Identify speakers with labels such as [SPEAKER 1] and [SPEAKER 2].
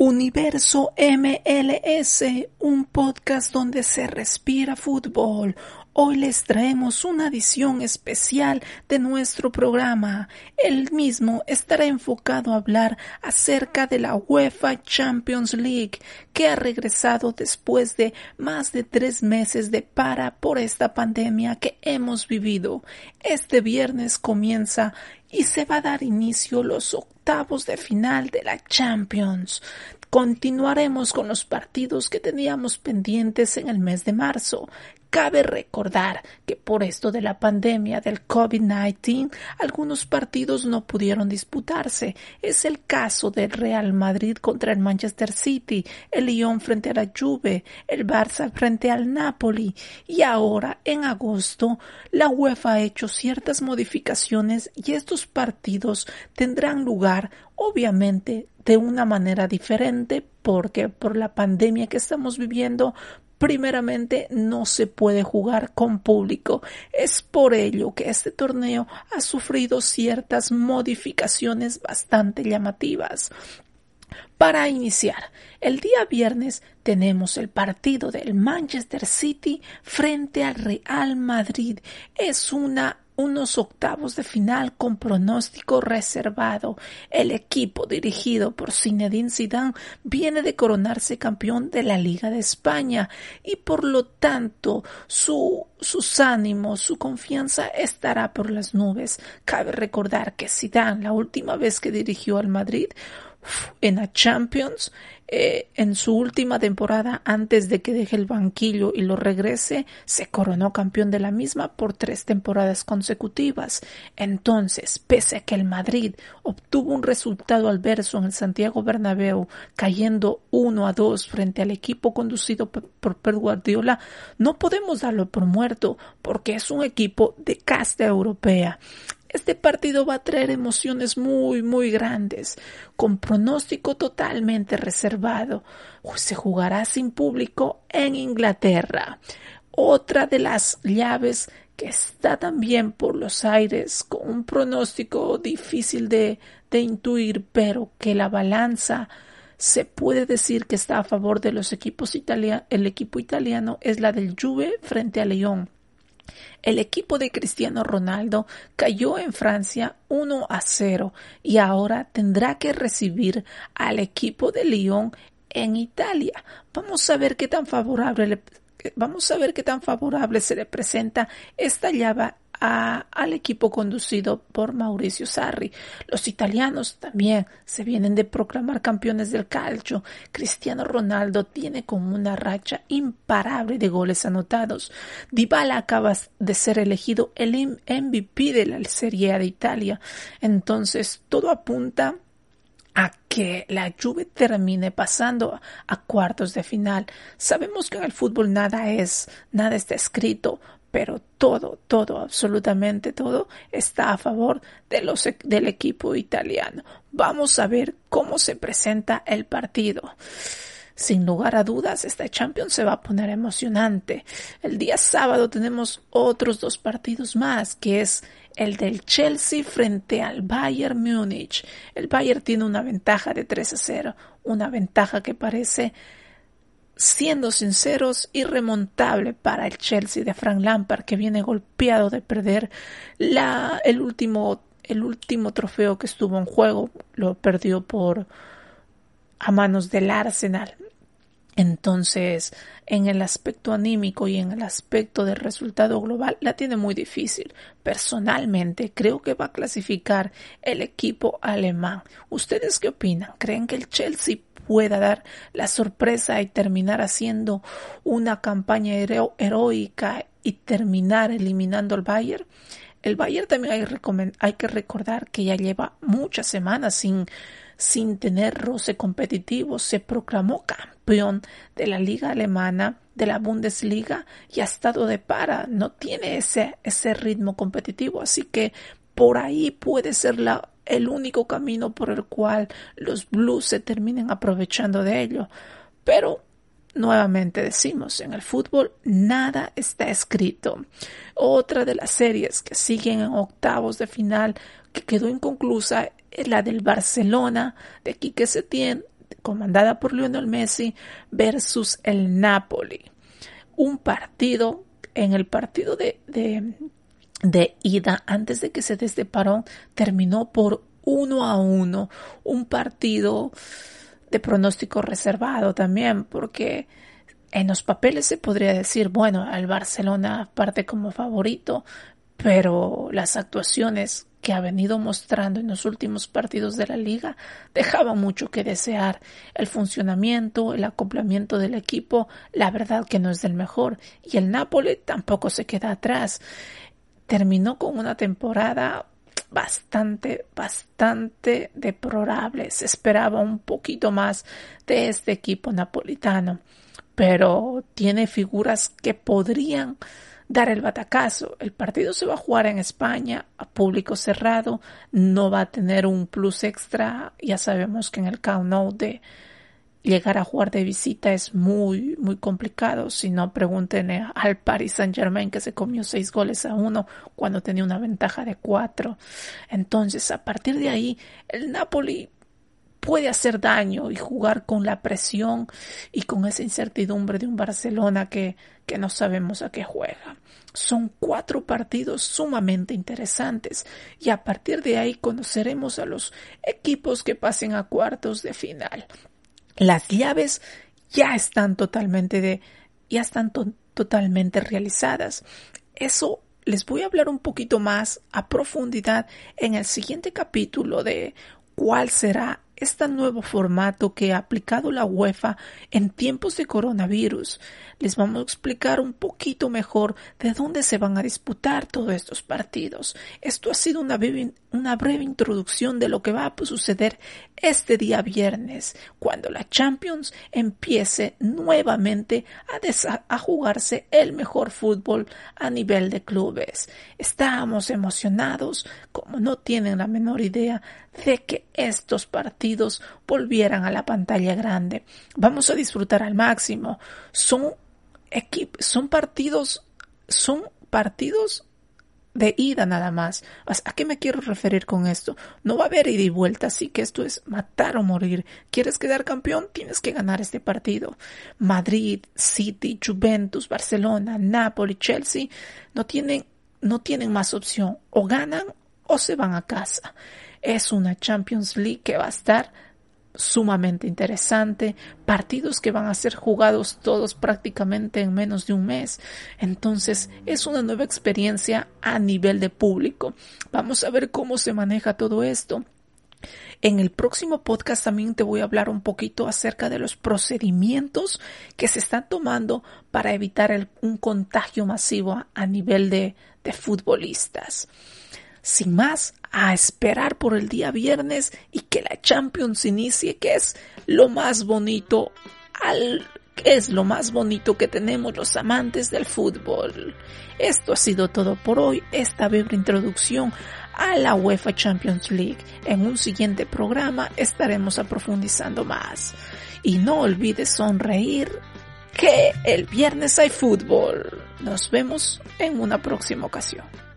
[SPEAKER 1] Universo MLS, un podcast donde se respira fútbol. Hoy les traemos una edición especial de nuestro programa. El mismo estará enfocado a hablar acerca de la UEFA Champions League, que ha regresado después de más de tres meses de para por esta pandemia que hemos vivido. Este viernes comienza y se va a dar inicio los octavos de final de la Champions. Continuaremos con los partidos que teníamos pendientes en el mes de marzo. Cabe recordar que por esto de la pandemia del COVID-19 algunos partidos no pudieron disputarse. Es el caso del Real Madrid contra el Manchester City, el Lyon frente a la Juve, el Barça frente al Napoli y ahora en agosto la UEFA ha hecho ciertas modificaciones y estos partidos tendrán lugar obviamente de una manera diferente porque por la pandemia que estamos viviendo primeramente no se puede jugar con público. Es por ello que este torneo ha sufrido ciertas modificaciones bastante llamativas. Para iniciar, el día viernes tenemos el partido del Manchester City frente al Real Madrid. Es una unos octavos de final con pronóstico reservado. El equipo dirigido por Zinedine Zidane viene de coronarse campeón de la Liga de España y por lo tanto su, sus ánimos, su confianza estará por las nubes. Cabe recordar que Zidane la última vez que dirigió al Madrid en la Champions eh, en su última temporada antes de que deje el banquillo y lo regrese, se coronó campeón de la misma por tres temporadas consecutivas. Entonces, pese a que el Madrid obtuvo un resultado adverso en el Santiago Bernabéu, cayendo 1 a 2 frente al equipo conducido por Pep Guardiola, no podemos darlo por muerto porque es un equipo de casta europea. Este partido va a traer emociones muy, muy grandes, con pronóstico totalmente reservado. Se jugará sin público en Inglaterra. Otra de las llaves que está también por los aires, con un pronóstico difícil de, de intuir, pero que la balanza se puede decir que está a favor de los equipos italianos, el equipo italiano es la del Juve frente a León. El equipo de Cristiano Ronaldo cayó en Francia 1 a 0 y ahora tendrá que recibir al equipo de Lyon en Italia. Vamos a ver qué tan favorable vamos a ver qué tan favorable se le presenta esta llave al equipo conducido por Mauricio Sarri. Los italianos también se vienen de proclamar campeones del calcio. Cristiano Ronaldo tiene como una racha imparable de goles anotados. Dybala acaba de ser elegido el MVP de la Serie A de Italia. Entonces todo apunta a que la Juve termine pasando a cuartos de final. Sabemos que en el fútbol nada es, nada está escrito, pero todo, todo, absolutamente todo está a favor de los, e, del equipo italiano. Vamos a ver cómo se presenta el partido. Sin lugar a dudas, esta Champions se va a poner emocionante. El día sábado tenemos otros dos partidos más, que es el del Chelsea frente al Bayern Múnich. El Bayern tiene una ventaja de 3 a 0, una ventaja que parece siendo sinceros, irremontable para el Chelsea de Frank Lampard, que viene golpeado de perder la, el último, el último trofeo que estuvo en juego, lo perdió por a manos del Arsenal. Entonces, en el aspecto anímico y en el aspecto del resultado global, la tiene muy difícil. Personalmente, creo que va a clasificar el equipo alemán. ¿Ustedes qué opinan? ¿Creen que el Chelsea pueda dar la sorpresa y terminar haciendo una campaña heroica y terminar eliminando al Bayern. El Bayern también hay, hay, que recordar que ya lleva muchas semanas sin, sin tener roce competitivo. Se proclamó campeón de la liga alemana, de la Bundesliga y ha estado de para. No tiene ese, ese ritmo competitivo. Así que por ahí puede ser la el único camino por el cual los blues se terminen aprovechando de ello. Pero Nuevamente decimos, en el fútbol nada está escrito. Otra de las series que siguen en octavos de final que quedó inconclusa es la del Barcelona de Quique Setién comandada por Lionel Messi, versus el Napoli. Un partido, en el partido de, de, de ida, antes de que se desde parón, terminó por uno a uno. Un partido de pronóstico reservado también, porque en los papeles se podría decir, bueno, el Barcelona parte como favorito, pero las actuaciones que ha venido mostrando en los últimos partidos de la liga dejaban mucho que desear. El funcionamiento, el acoplamiento del equipo, la verdad que no es del mejor. Y el Napoli tampoco se queda atrás. Terminó con una temporada bastante, bastante deplorable. Se esperaba un poquito más de este equipo napolitano, pero tiene figuras que podrían dar el batacazo. El partido se va a jugar en España a público cerrado, no va a tener un plus extra. Ya sabemos que en el count de llegar a jugar de visita es muy, muy complicado. Si no, pregunten al Paris Saint Germain que se comió seis goles a uno cuando tenía una ventaja de cuatro. Entonces, a partir de ahí, el Napoli puede hacer daño y jugar con la presión y con esa incertidumbre de un Barcelona que, que no sabemos a qué juega. Son cuatro partidos sumamente interesantes y a partir de ahí conoceremos a los equipos que pasen a cuartos de final. Las llaves ya están totalmente de, ya están totalmente realizadas. Eso les voy a hablar un poquito más a profundidad en el siguiente capítulo de cuál será este nuevo formato que ha aplicado la UEFA en tiempos de coronavirus. Les vamos a explicar un poquito mejor de dónde se van a disputar todos estos partidos. Esto ha sido una breve, introducción de lo que va a suceder este día viernes, cuando la Champions empiece nuevamente a jugarse el mejor fútbol a nivel de clubes. Estamos emocionados, como no tienen la menor idea, de que estos partidos volvieran a la pantalla grande. Vamos a disfrutar al máximo. Son son partidos, son partidos de ida nada más. ¿A qué me quiero referir con esto? No va a haber ida y vuelta, así que esto es matar o morir. ¿Quieres quedar campeón? Tienes que ganar este partido. Madrid, City, Juventus, Barcelona, Napoli, Chelsea no tienen, no tienen más opción. O ganan o se van a casa. Es una Champions League que va a estar sumamente interesante, partidos que van a ser jugados todos prácticamente en menos de un mes. Entonces es una nueva experiencia a nivel de público. Vamos a ver cómo se maneja todo esto. En el próximo podcast también te voy a hablar un poquito acerca de los procedimientos que se están tomando para evitar un contagio masivo a, nivel de, de futbolistas. Sin más, a esperar por el día viernes y que la Champions inicie, que es lo más bonito al es lo más bonito que tenemos los amantes del fútbol. Esto ha sido todo por hoy, esta breve introducción a la UEFA Champions League. En un siguiente programa estaremos aprofundizando más. Y no olvides sonreír que el viernes hay fútbol. Nos vemos en una próxima ocasión.